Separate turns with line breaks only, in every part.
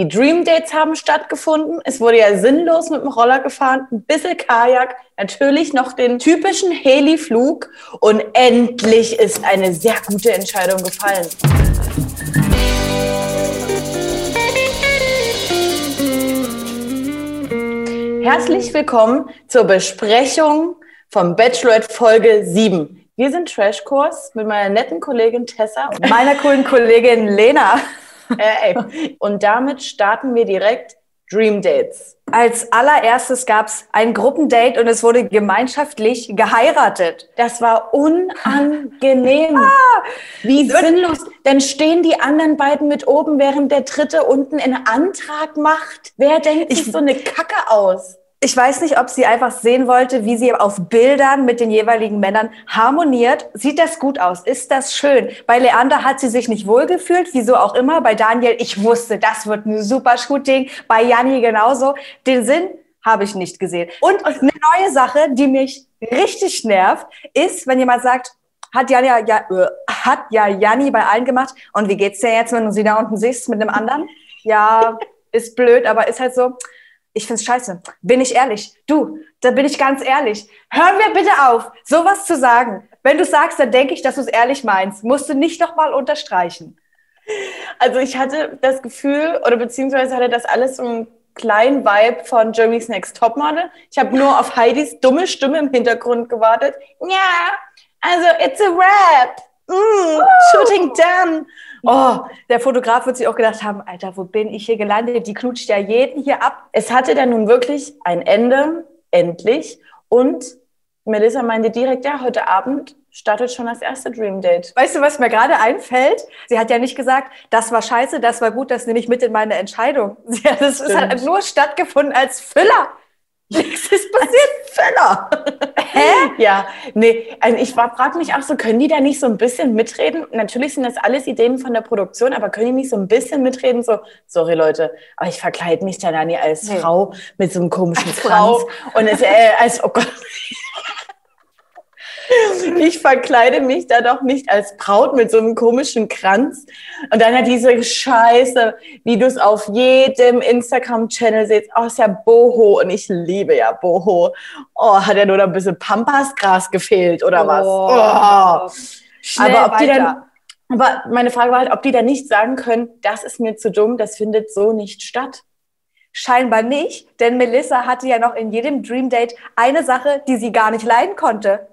Die Dream Dates haben stattgefunden. Es wurde ja sinnlos mit dem Roller gefahren, ein bisschen Kajak, natürlich noch den typischen Heli-Flug und endlich ist eine sehr gute Entscheidung gefallen. Herzlich willkommen zur Besprechung vom Bachelorette Folge 7. Wir sind Trashkurs mit meiner netten Kollegin Tessa und meiner coolen Kollegin Lena. Äh, und damit starten wir direkt Dream Dates. Als allererstes gab es ein Gruppendate und es wurde gemeinschaftlich geheiratet. Das war unangenehm. ah, Wie sinnlos. Dann stehen die anderen beiden mit oben, während der dritte unten einen Antrag macht. Wer denkt sich so eine Kacke aus? Ich weiß nicht, ob sie einfach sehen wollte, wie sie auf Bildern mit den jeweiligen Männern harmoniert. Sieht das gut aus? Ist das schön? Bei Leander hat sie sich nicht wohlgefühlt, wieso auch immer. Bei Daniel, ich wusste, das wird ein super Shooting. Bei Janni genauso. Den Sinn habe ich nicht gesehen. Und eine neue Sache, die mich richtig nervt, ist, wenn jemand sagt, hat Janni ja, äh, hat ja Janni bei allen gemacht. Und wie geht's dir jetzt, wenn du sie da unten siehst mit einem anderen? Ja, ist blöd, aber ist halt so ich find's scheiße. Bin ich ehrlich? Du, da bin ich ganz ehrlich. Hör mir bitte auf, sowas zu sagen. Wenn du sagst, dann denke ich, dass du es ehrlich meinst. Musst du nicht noch mal unterstreichen. Also ich hatte das Gefühl, oder beziehungsweise hatte das alles so einen kleinen Vibe von Jeremy's Next Topmodel. Ich habe nur auf Heidis dumme Stimme im Hintergrund gewartet. Ja, also it's a rap. Mm, shooting done. Oh, der Fotograf wird sich auch gedacht haben, Alter, wo bin ich hier gelandet? Die knutscht ja jeden hier ab. Es hatte dann nun wirklich ein Ende, endlich. Und Melissa meinte direkt, ja, heute Abend startet schon das erste Dream Date. Weißt du, was mir gerade einfällt? Sie hat ja nicht gesagt, das war scheiße, das war gut, das nehme ich mit in meine Entscheidung. Das hat nur stattgefunden als Füller. Nichts ist passiert, Fäller. Hä? Ja, nee, also ich frage mich auch so, können die da nicht so ein bisschen mitreden? Natürlich sind das alles Ideen von der Produktion, aber können die nicht so ein bisschen mitreden? So, sorry Leute, aber ich verkleide mich dann nie als nee. Frau mit so einem komischen als Kranz. Frau. Und es, äh, als, oh Gott. Ich verkleide mich da doch nicht als Braut mit so einem komischen Kranz. Und dann hat diese Scheiße, wie du es auf jedem Instagram-Channel siehst. Oh, ist ja Boho. Und ich liebe ja Boho. Oh, hat ja nur noch ein bisschen Pampasgras gefehlt oder was? Oh. Schnell aber ob weiter. die dann, aber meine Frage war halt, ob die da nicht sagen können, das ist mir zu dumm, das findet so nicht statt. Scheinbar nicht, denn Melissa hatte ja noch in jedem Dream Date eine Sache, die sie gar nicht leiden konnte.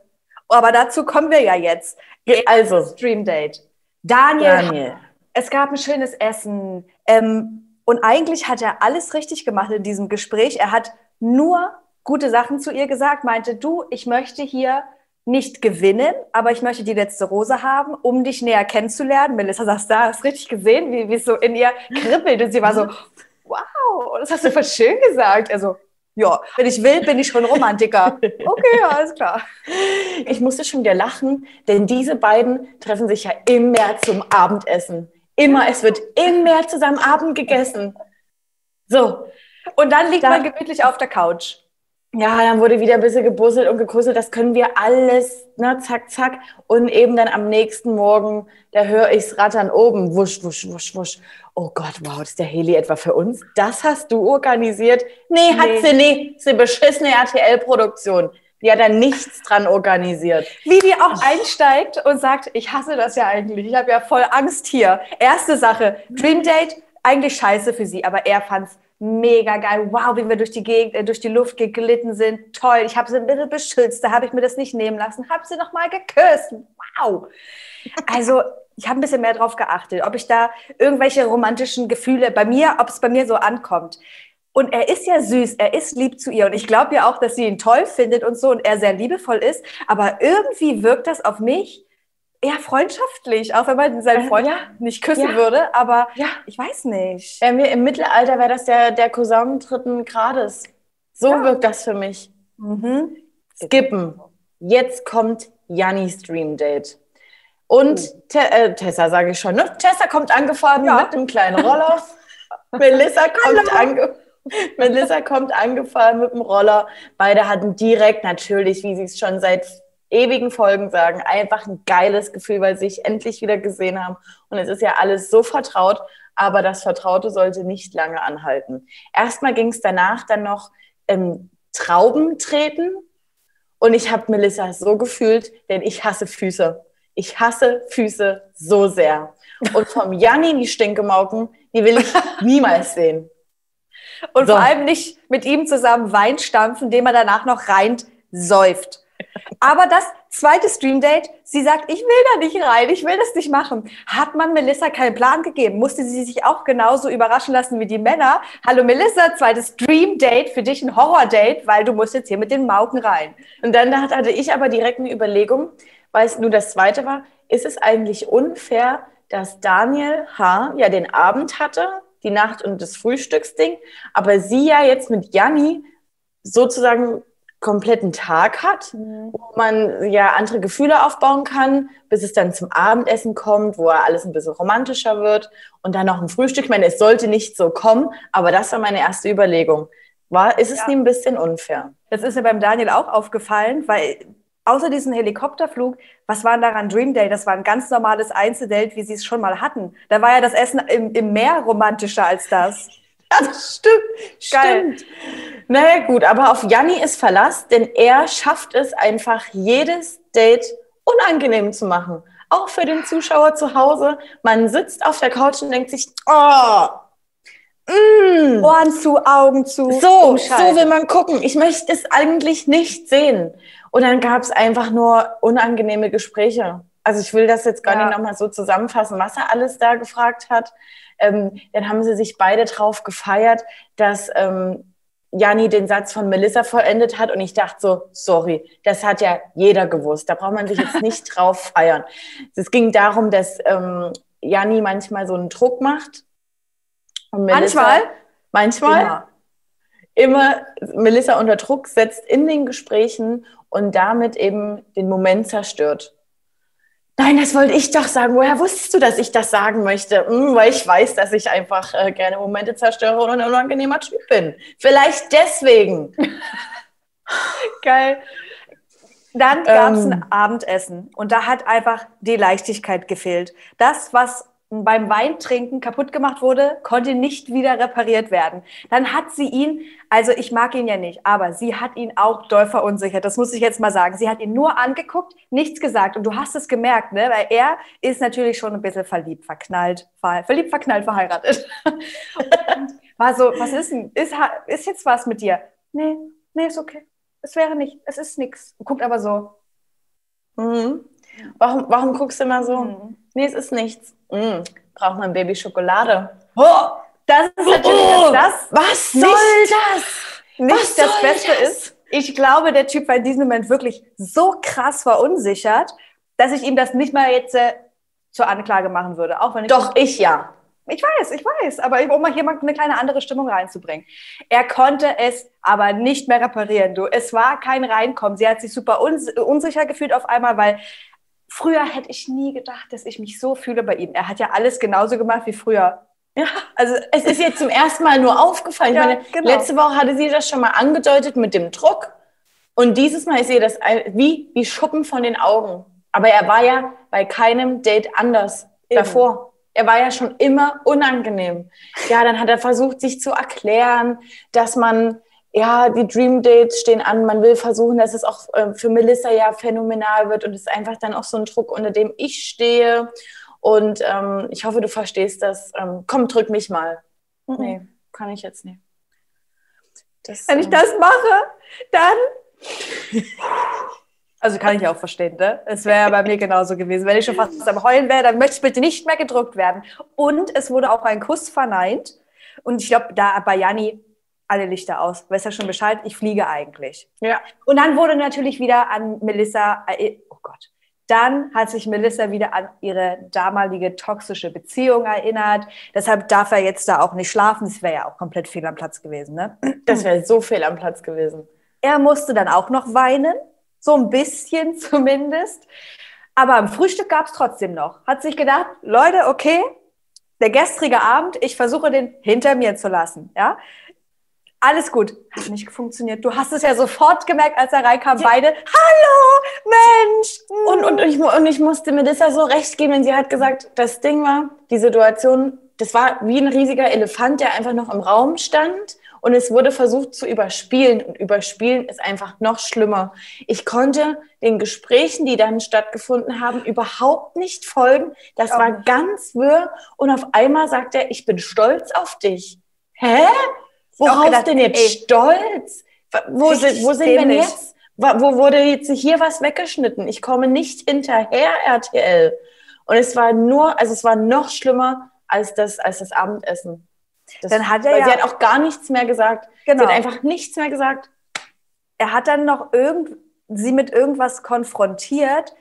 Aber dazu kommen wir ja jetzt. Also, Stream Date. Daniel, Daniel. es gab ein schönes Essen. Ähm, und eigentlich hat er alles richtig gemacht in diesem Gespräch. Er hat nur gute Sachen zu ihr gesagt, meinte, du, ich möchte hier nicht gewinnen, aber ich möchte die letzte Rose haben, um dich näher kennenzulernen. Melissa saß da, hast richtig gesehen, wie, wie es so in ihr kribbelt. Und sie war so, wow, das hast du voll schön gesagt. Also, ja, wenn ich will, bin ich schon Romantiker. Okay, alles klar. Ich musste schon wieder lachen, denn diese beiden treffen sich ja immer zum Abendessen. Immer, es wird immer zusammen Abend gegessen. So. Und dann liegt da, man gemütlich auf der Couch. Ja, dann wurde wieder ein bisschen gebusselt und gekusselt. Das können wir alles, ne, zack, zack. Und eben dann am nächsten Morgen, da höre ich's rattern oben. Wusch, wusch, wusch, wusch. Oh Gott, wow, ist der Heli etwa für uns? Das hast du organisiert? Nee, nee. hat sie nicht. Eine beschissene RTL-Produktion. Die hat da nichts dran organisiert. Wie die auch einsteigt und sagt, ich hasse das ja eigentlich. Ich habe ja voll Angst hier. Erste Sache, Dream Date, eigentlich scheiße für sie, aber er fand's mega geil. Wow, wie wir durch die Gegend, äh, durch die Luft geglitten sind. Toll. Ich habe sie ein bisschen beschützt. Da habe ich mir das nicht nehmen lassen. Habe sie noch mal geküsst. Wow. Also ich habe ein bisschen mehr drauf geachtet, ob ich da irgendwelche romantischen Gefühle bei mir, ob es bei mir so ankommt. Und er ist ja süß, er ist lieb zu ihr. Und ich glaube ja auch, dass sie ihn toll findet und so und er sehr liebevoll ist. Aber irgendwie wirkt das auf mich eher freundschaftlich, auch wenn man seinen Freund ja. nicht küssen ja. würde. Aber ja. ich weiß nicht. Äh, Im Mittelalter wäre das der, der Cousin dritten Grades. So wirkt das für mich. Mhm. Skippen. Jetzt kommt Jannis Dream Date. Und oh. Te äh, Tessa sage ich schon, ne? Tessa kommt angefahren ja. mit dem kleinen Roller. Melissa kommt ange Melissa kommt angefahren mit dem Roller. Beide hatten direkt natürlich, wie sie es schon seit ewigen Folgen sagen, einfach ein geiles Gefühl, weil sie sich endlich wieder gesehen haben. Und es ist ja alles so vertraut. aber das Vertraute sollte nicht lange anhalten. Erstmal ging es danach dann noch ähm, Trauben treten und ich habe Melissa so gefühlt, denn ich hasse Füße. Ich hasse Füße so sehr. Und vom Janni die Stinkemauken, die will ich niemals sehen.
Und so. vor allem nicht mit ihm zusammen Wein stampfen, den man danach noch reint säuft. Aber das zweite Streamdate, sie sagt, ich will da nicht rein, ich will das nicht machen. Hat man Melissa keinen Plan gegeben? Musste sie sich auch genauso überraschen lassen wie die Männer? Hallo Melissa, zweites Streamdate, für dich ein Horror-Date, weil du musst jetzt hier mit den Mauken rein.
Und dann hatte ich aber direkt eine Überlegung, weil es nur das zweite war, ist es eigentlich unfair, dass Daniel H. ja den Abend hatte, die Nacht und das Frühstücksding, aber sie ja jetzt mit Janni sozusagen kompletten Tag hat, mhm. wo man ja andere Gefühle aufbauen kann, bis es dann zum Abendessen kommt, wo alles ein bisschen romantischer wird und dann noch ein Frühstück. Ich meine, es sollte nicht so kommen, aber das war meine erste Überlegung. War, ist es ja. nie ein bisschen unfair?
Das ist mir beim Daniel auch aufgefallen, weil außer diesem Helikopterflug, was war daran Dream Day? Das war ein ganz normales Einzeldate, wie sie es schon mal hatten. Da war ja das Essen im, im Meer romantischer als das.
Ja, das stimmt. Geil. Stimmt. Naja, gut, aber auf Janni ist Verlass, denn er schafft es einfach, jedes Date unangenehm zu machen. Auch für den Zuschauer zu Hause. Man sitzt auf der Couch und denkt sich, oh,
mm, Ohren zu, Augen zu.
So, so will man gucken. Ich möchte es eigentlich nicht sehen. Und dann gab es einfach nur unangenehme Gespräche. Also ich will das jetzt gar ja. nicht nochmal so zusammenfassen, was er alles da gefragt hat. Ähm, dann haben sie sich beide drauf gefeiert, dass ähm, Janni den Satz von Melissa vollendet hat und ich dachte so, sorry, das hat ja jeder gewusst. Da braucht man sich jetzt nicht drauf feiern. Es ging darum, dass ähm, Janni manchmal so einen Druck macht.
Melissa, manchmal?
Manchmal. Immer. immer Melissa unter Druck setzt in den Gesprächen und damit eben den Moment zerstört. Nein, das wollte ich doch sagen. Woher wusstest du, dass ich das sagen möchte? Hm, weil ich weiß, dass ich einfach äh, gerne Momente zerstöre und ein unangenehmer Typ bin. Vielleicht deswegen.
Geil. Dann gab es ähm, ein Abendessen und da hat einfach die Leichtigkeit gefehlt. Das, was beim Weintrinken kaputt gemacht wurde, konnte nicht wieder repariert werden. Dann hat sie ihn, also ich mag ihn ja nicht, aber sie hat ihn auch doll verunsichert. Das muss ich jetzt mal sagen. Sie hat ihn nur angeguckt, nichts gesagt. Und du hast es gemerkt, ne? Weil er ist natürlich schon ein bisschen verliebt, verknallt, ver verliebt, verknallt, verheiratet. Und war so, was ist denn? Ist, ist jetzt was mit dir? Nee, nee, ist okay. Es wäre nicht, es ist nichts. Guckt aber so.
Mhm. Warum, warum guckst du immer so? Mhm. Nee, es ist nichts. Mm, braucht mein Baby Schokolade.
Oh, das ist natürlich oh,
das. Was soll nicht, das?
Nicht was das Beste das? ist. Ich glaube, der Typ war in diesem Moment wirklich so krass verunsichert, dass ich ihm das nicht mal jetzt äh, zur Anklage machen würde. Auch wenn ich
Doch, ich ja.
Ich weiß, ich weiß, aber um mal hier mal eine kleine andere Stimmung reinzubringen. Er konnte es aber nicht mehr reparieren. Du, es war kein Reinkommen. Sie hat sich super unsicher gefühlt auf einmal, weil früher hätte ich nie gedacht, dass ich mich so fühle bei ihm. Er hat ja alles genauso gemacht wie früher.
Ja, also es ist jetzt zum ersten Mal nur aufgefallen. Ja, meine, genau. Letzte Woche hatte sie das schon mal angedeutet mit dem Druck. Und dieses Mal ist ihr das wie, wie Schuppen von den Augen. Aber er war ja bei keinem Date anders Eben. davor. Er war ja schon immer unangenehm. Ja, dann hat er versucht, sich zu erklären, dass man ja, die Dream Dates stehen an. Man will versuchen, dass es auch äh, für Melissa ja phänomenal wird und es ist einfach dann auch so ein Druck, unter dem ich stehe. Und ähm, ich hoffe, du verstehst das. Ähm, komm, drück mich mal. Mhm. Nee, kann ich jetzt nicht.
Das, Wenn ich ähm, das mache, dann. Also kann ich auch verstehen, ne? Es wäre bei mir genauso gewesen. Wenn ich schon fast am Heulen wäre, dann möchte ich bitte nicht mehr gedrückt werden. Und es wurde auch ein Kuss verneint. Und ich glaube, da bei Janni alle Lichter aus. Weißt ja schon Bescheid, ich fliege eigentlich.
Ja.
Und dann wurde natürlich wieder an Melissa, äh, oh Gott, dann hat sich Melissa wieder an ihre damalige toxische Beziehung erinnert. Deshalb darf er jetzt da auch nicht schlafen. Das wäre ja auch komplett fehl am Platz gewesen, ne?
Das wäre so fehl am Platz gewesen.
Er musste dann auch noch weinen, so ein bisschen zumindest. Aber am Frühstück gab es trotzdem noch. Hat sich gedacht, Leute, okay, der gestrige Abend, ich versuche den hinter mir zu lassen. Ja? Alles gut. Hat nicht funktioniert. Du hast es ja sofort gemerkt, als er reinkam. Ja. Beide, hallo, Mensch.
Und, und, ich, und ich musste Melissa so recht geben, wenn sie hat gesagt, das Ding war, die Situation das war wie ein riesiger Elefant, der einfach noch im Raum stand und es wurde versucht zu überspielen. Und überspielen ist einfach noch schlimmer. Ich konnte den Gesprächen, die dann stattgefunden haben, überhaupt nicht folgen. Das war ganz wirr. Und auf einmal sagt er, ich bin stolz auf dich. Hä? Worauf gedacht, denn jetzt ey, stolz? Wo, sind, wo sind wir jetzt? Wo wurde jetzt hier was weggeschnitten? Ich komme nicht hinterher, RTL. Und es war nur, also es war noch schlimmer als das, als das Abendessen. Das, dann hat er ja, sie hat auch gar nichts mehr gesagt. Genau. Sie hat einfach nichts mehr gesagt.
Er hat dann noch irgend, sie mit irgendwas konfrontiert,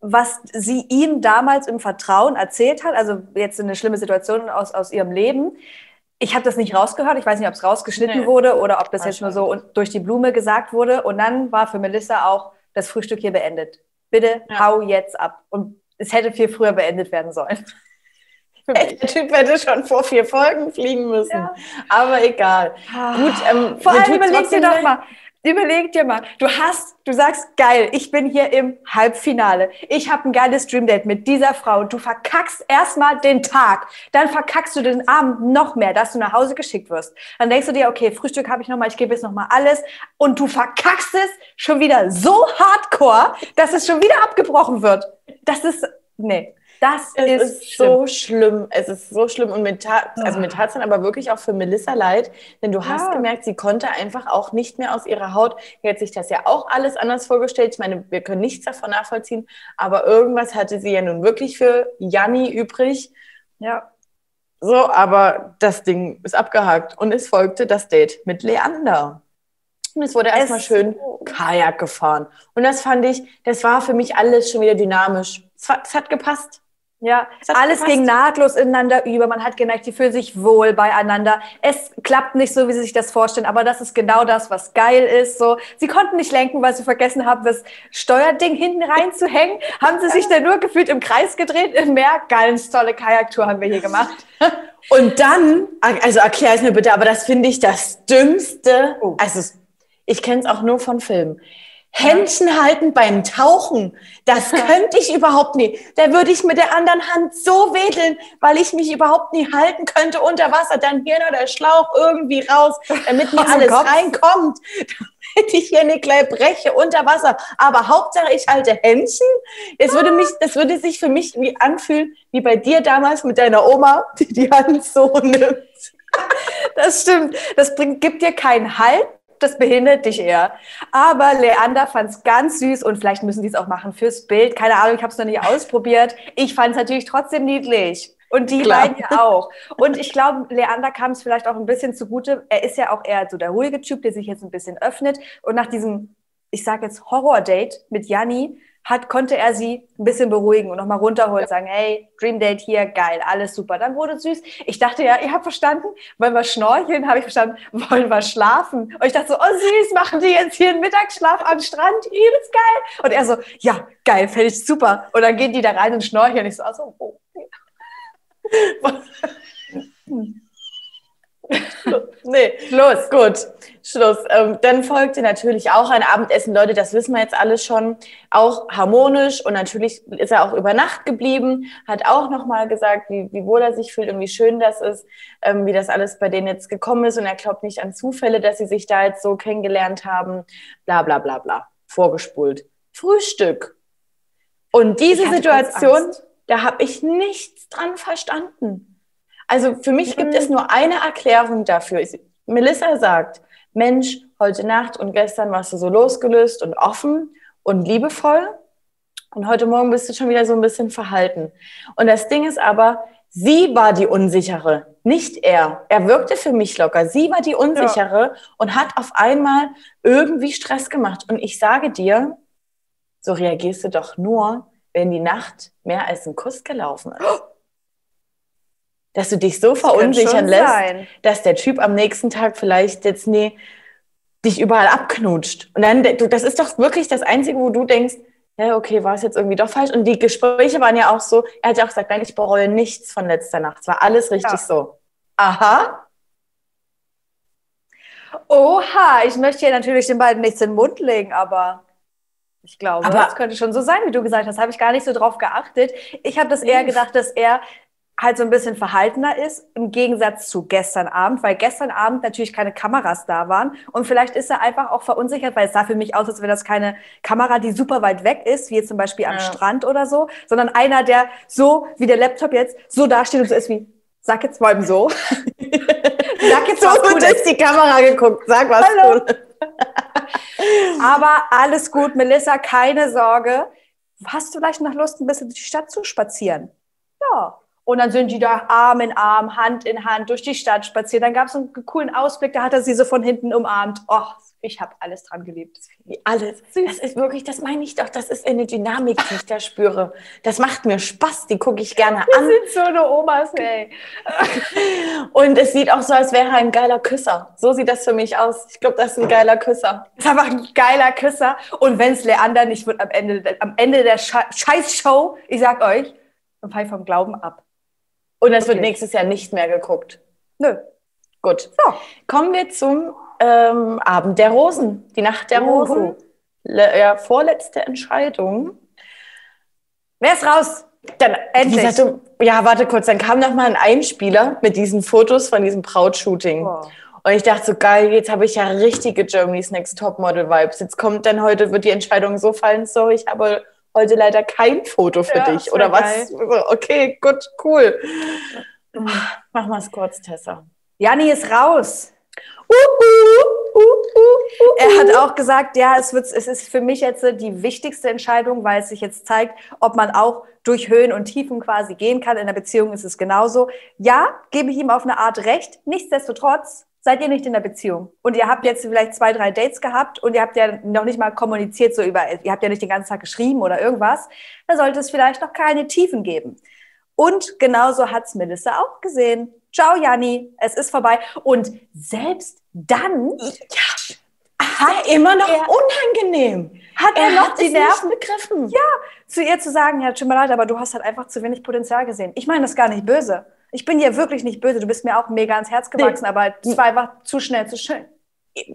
was sie ihm damals im Vertrauen erzählt hat. Also jetzt eine schlimme Situation aus, aus ihrem Leben. Ich habe das nicht rausgehört. Ich weiß nicht, ob es rausgeschnitten nee. wurde oder ob das jetzt nur so durch die Blume gesagt wurde. Und dann war für Melissa auch das Frühstück hier beendet. Bitte ja. hau jetzt ab. Und es hätte viel früher beendet werden sollen.
Der Typ hätte schon vor vier Folgen fliegen müssen. Ja. Aber egal.
Ah. Gut, ähm, vor allem überleg dir doch mal, überleg dir mal, du hast, du sagst, geil, ich bin hier im Halbfinale. Ich habe ein geiles Dreamdate mit dieser Frau. Du verkackst erstmal den Tag. Dann verkackst du den Abend noch mehr, dass du nach Hause geschickt wirst. Dann denkst du dir, okay, Frühstück habe ich nochmal, ich gebe jetzt nochmal alles. Und du verkackst es schon wieder so hardcore, dass es schon wieder abgebrochen wird. Das ist, nee. Das
ist, ist so schlimm. Es ist so schlimm und mit, Ta also mit Tarzan aber wirklich auch für Melissa leid, denn du ja. hast gemerkt, sie konnte einfach auch nicht mehr aus ihrer Haut. Die hat sich das ja auch alles anders vorgestellt. Ich meine, wir können nichts davon nachvollziehen, aber irgendwas hatte sie ja nun wirklich für Janni übrig. Ja. So, aber das Ding ist abgehakt und es folgte das Date mit Leander. Und es wurde erstmal schön Kajak gefahren. Und das fand ich, das war für mich alles schon wieder dynamisch. Es hat gepasst.
Ja, alles gepasst. ging nahtlos ineinander über. Man hat gemerkt, die fühlen sich wohl beieinander. Es klappt nicht so, wie sie sich das vorstellen, aber das ist genau das, was geil ist. So, sie konnten nicht lenken, weil sie vergessen haben, das Steuerding hinten reinzuhängen. haben sie sich dann nur gefühlt im Kreis gedreht im Meer. Ganz tolle Kajaktour haben wir hier gemacht.
Und dann, also erklär es mir bitte, aber das finde ich das Dümmste. Oh. Also, ich kenne es auch nur von Filmen. Händchen halten beim Tauchen, das könnte ich überhaupt nie. Da würde ich mit der anderen Hand so wedeln, weil ich mich überhaupt nie halten könnte unter Wasser. Dann hier nur der Schlauch irgendwie raus, damit mir alles reinkommt, damit ich hier nicht gleich breche unter Wasser. Aber Hauptsache ich halte Händchen. Das würde mich, das würde sich für mich wie anfühlen, wie bei dir damals mit deiner Oma, die die Hand so nimmt.
Das stimmt. Das bringt, gibt dir keinen Halt das behindert dich eher. Aber Leander fand es ganz süß und vielleicht müssen die es auch machen fürs Bild. Keine Ahnung, ich habe es noch nicht ausprobiert. Ich fand es natürlich trotzdem niedlich. Und die Klar. beiden ja auch. Und ich glaube, Leander kam es vielleicht auch ein bisschen zugute. Er ist ja auch eher so der ruhige Typ, der sich jetzt ein bisschen öffnet. Und nach diesem, ich sage jetzt Horror-Date mit Janni, hat, konnte er sie ein bisschen beruhigen und nochmal runterholen, sagen, hey, Dream Date hier, geil, alles super. Dann wurde es süß. Ich dachte ja, ihr habt verstanden, wollen wir schnorcheln? Habe ich verstanden, wollen wir schlafen? Und ich dachte so, oh süß, machen die jetzt hier einen Mittagsschlaf am Strand, übelst geil. Und er so, ja, geil, fände ich super. Und dann gehen die da rein und schnorcheln. Und ich so, also, oh.
nee, los, gut. Schluss. Ähm, dann folgte natürlich auch ein Abendessen. Leute, das wissen wir jetzt alles schon. Auch harmonisch und natürlich ist er auch über Nacht geblieben, hat auch nochmal gesagt, wie, wie wohl er sich fühlt und wie schön das ist, ähm, wie das alles bei denen jetzt gekommen ist. Und er glaubt nicht an Zufälle, dass sie sich da jetzt so kennengelernt haben. Bla, bla, bla, bla. Vorgespult. Frühstück. Und diese Situation, da habe ich nichts dran verstanden. Also für mich gibt es nur eine Erklärung dafür. Melissa sagt, Mensch, heute Nacht und gestern warst du so losgelöst und offen und liebevoll. Und heute Morgen bist du schon wieder so ein bisschen verhalten. Und das Ding ist aber, sie war die Unsichere, nicht er. Er wirkte für mich locker. Sie war die Unsichere ja. und hat auf einmal irgendwie Stress gemacht. Und ich sage dir, so reagierst du doch nur, wenn die Nacht mehr als ein Kuss gelaufen ist. Dass du dich so das verunsichern lässt, sein. dass der Typ am nächsten Tag vielleicht jetzt nee, dich überall abknutscht. Und dann, du, das ist doch wirklich das Einzige, wo du denkst, ja, okay, war es jetzt irgendwie doch falsch? Und die Gespräche waren ja auch so, er hat ja auch gesagt, nein, ich bereue nichts von letzter Nacht. Es war alles richtig ja. so. Aha.
Oha, ich möchte hier natürlich den beiden nichts in den Mund legen, aber ich glaube, aber das könnte schon so sein, wie du gesagt hast. Habe ich gar nicht so drauf geachtet. Ich habe das eher gedacht, dass er halt so ein bisschen verhaltener ist, im Gegensatz zu gestern Abend, weil gestern Abend natürlich keine Kameras da waren. Und vielleicht ist er einfach auch verunsichert, weil es sah für mich aus, als wäre das keine Kamera, die super weit weg ist, wie jetzt zum Beispiel am ja. Strand oder so, sondern einer, der so, wie der Laptop jetzt, so dasteht und so ist wie, sag jetzt mal so.
sag jetzt so was gut durch die Kamera geguckt, sag was Hallo.
Aber alles gut, Melissa, keine Sorge. Hast du vielleicht noch Lust, ein bisschen durch die Stadt zu spazieren? Ja, und dann sind die da Arm in Arm, Hand in Hand durch die Stadt spaziert. Dann gab es einen coolen Ausblick, da hat er sie so von hinten umarmt. Oh, ich habe alles dran geliebt.
Alles. Das ist wirklich, das meine ich doch, das ist eine Dynamik, die ich da spüre. Das macht mir Spaß, die gucke ich gerne
an. Wir sind so eine Omas, ey.
Und es sieht auch so, als wäre er ein geiler Küsser. So sieht das für mich aus. Ich glaube, das ist ein geiler Küsser.
Das ist einfach ein geiler Küsser. Und wenn es Leander nicht wird am Ende, am Ende der Scheiß-Show, ich sag euch, dann fall vom Glauben ab.
Und es okay. wird nächstes Jahr nicht mehr geguckt.
Nö.
Gut. So. Kommen wir zum ähm, Abend der Rosen. Die Nacht der Rosen. Le ja, vorletzte Entscheidung.
Wer ist raus?
Dann endlich. Sagte, ja, warte kurz. Dann kam noch mal ein Einspieler mit diesen Fotos von diesem Brautshooting. Oh. Und ich dachte so, geil, jetzt habe ich ja richtige Germany's Next Topmodel Vibes. Jetzt kommt dann heute, wird die Entscheidung so fallen, sorry, ich habe heute leider kein Foto für ja, dich. Oder was? Geil. Okay, gut, cool. Mach mal es kurz, Tessa.
Janni ist raus. Uh, uh, uh, er hat auch gesagt, ja, es, wird, es ist für mich jetzt die wichtigste Entscheidung, weil es sich jetzt zeigt, ob man auch durch Höhen und Tiefen quasi gehen kann. In der Beziehung ist es genauso. Ja, gebe ich ihm auf eine Art recht. Nichtsdestotrotz seid ihr nicht in der Beziehung. Und ihr habt jetzt vielleicht zwei, drei Dates gehabt und ihr habt ja noch nicht mal kommuniziert so über, ihr habt ja nicht den ganzen Tag geschrieben oder irgendwas. Da sollte es vielleicht noch keine Tiefen geben. Und genauso hat's Melissa auch gesehen. Ciao, Janni, es ist vorbei. Und selbst dann
ja, hat er immer noch unangenehm.
Hat er, er noch hat die Nerven begriffen? Ja, zu ihr zu sagen, ja, tut mir leid, aber du hast halt einfach zu wenig Potenzial gesehen. Ich meine das gar nicht böse. Ich bin dir wirklich nicht böse. Du bist mir auch mega ans Herz gewachsen, nee. aber es war einfach zu schnell, zu schön.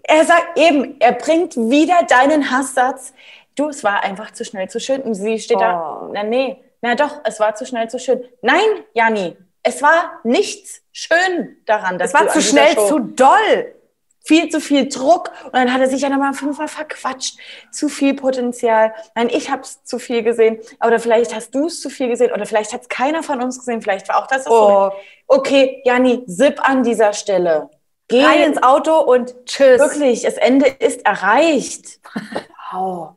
Er sagt eben, er bringt wieder deinen Hasssatz. Du, es war einfach zu schnell, zu schön. Und sie steht oh. da, na nee, na doch, es war zu schnell, zu schön. Nein, Janni, es war nichts schön daran.
Dass es war zu schnell, zu doll
viel zu viel Druck und dann hat er sich ja nochmal fünfmal verquatscht. Zu viel Potenzial. Nein, ich habe es zu viel gesehen. Oder vielleicht hast du es zu viel gesehen oder vielleicht hat es keiner von uns gesehen. Vielleicht war auch das. Oh. Okay, Janni, zip an dieser Stelle.
Geh rein ins Auto und tschüss.
Wirklich, das Ende ist erreicht.
Wow.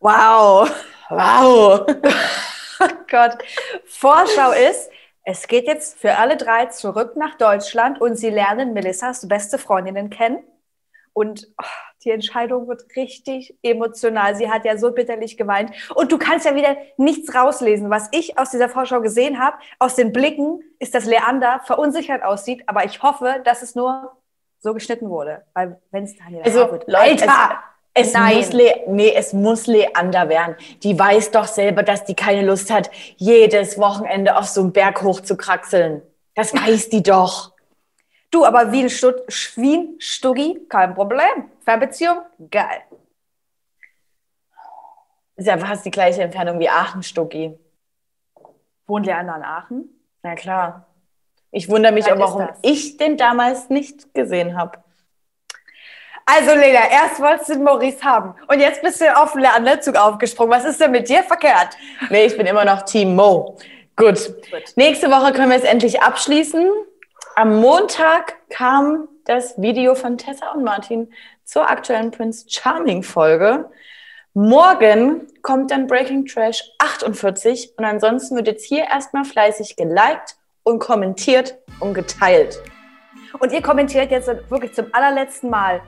Wow.
Wow.
oh Gott. Vorschau ist, es geht jetzt für alle drei zurück nach Deutschland und sie lernen Melissas beste Freundinnen kennen. Und oh, die Entscheidung wird richtig emotional. Sie hat ja so bitterlich geweint. Und du kannst ja wieder nichts rauslesen. Was ich aus dieser Vorschau gesehen habe, aus den Blicken, ist, dass Leander verunsichert aussieht. Aber ich hoffe, dass es nur so geschnitten wurde. Weil wenn es Daniel
also, wird. Leute, Alter! Es Nein. muss, Le nee, es muss Leander werden. Die weiß doch selber, dass die keine Lust hat, jedes Wochenende auf so einen Berg hoch zu kraxeln. Das weiß die doch.
Du, aber Wien, Stutt Wien Stuggi, kein Problem. Fernbeziehung, geil.
Ist ja fast die gleiche Entfernung wie Aachen-Stuggi.
Wohnt Leander in Aachen?
Na klar. Ich wundere mich auch, warum ich den damals nicht gesehen habe.
Also Lena, erst wolltest du den Maurice haben und jetzt bist du auf den Anzug aufgesprungen. Was ist denn mit dir verkehrt?
Nee, ich bin immer noch Team Mo. Gut. Gut. Nächste Woche können wir es endlich abschließen. Am Montag kam das Video von Tessa und Martin zur aktuellen Prince Charming Folge. Morgen kommt dann Breaking Trash 48 und ansonsten wird jetzt hier erstmal fleißig geliked und kommentiert und geteilt.
Und ihr kommentiert jetzt wirklich zum allerletzten Mal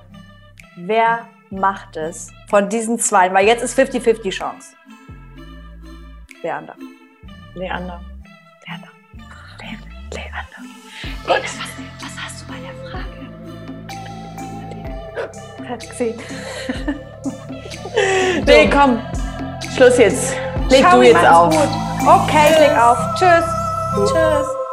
wer macht es von diesen zwei? Weil jetzt ist 50-50 Chance. Leander.
Leander.
Leander. Le Leander. Gut. Was, was hast du bei der Frage? Hat gesehen.
nee, komm. Schluss jetzt. Leg Ciao, du jetzt auf. Gut.
Okay, leg auf. Tschüss. Tschüss.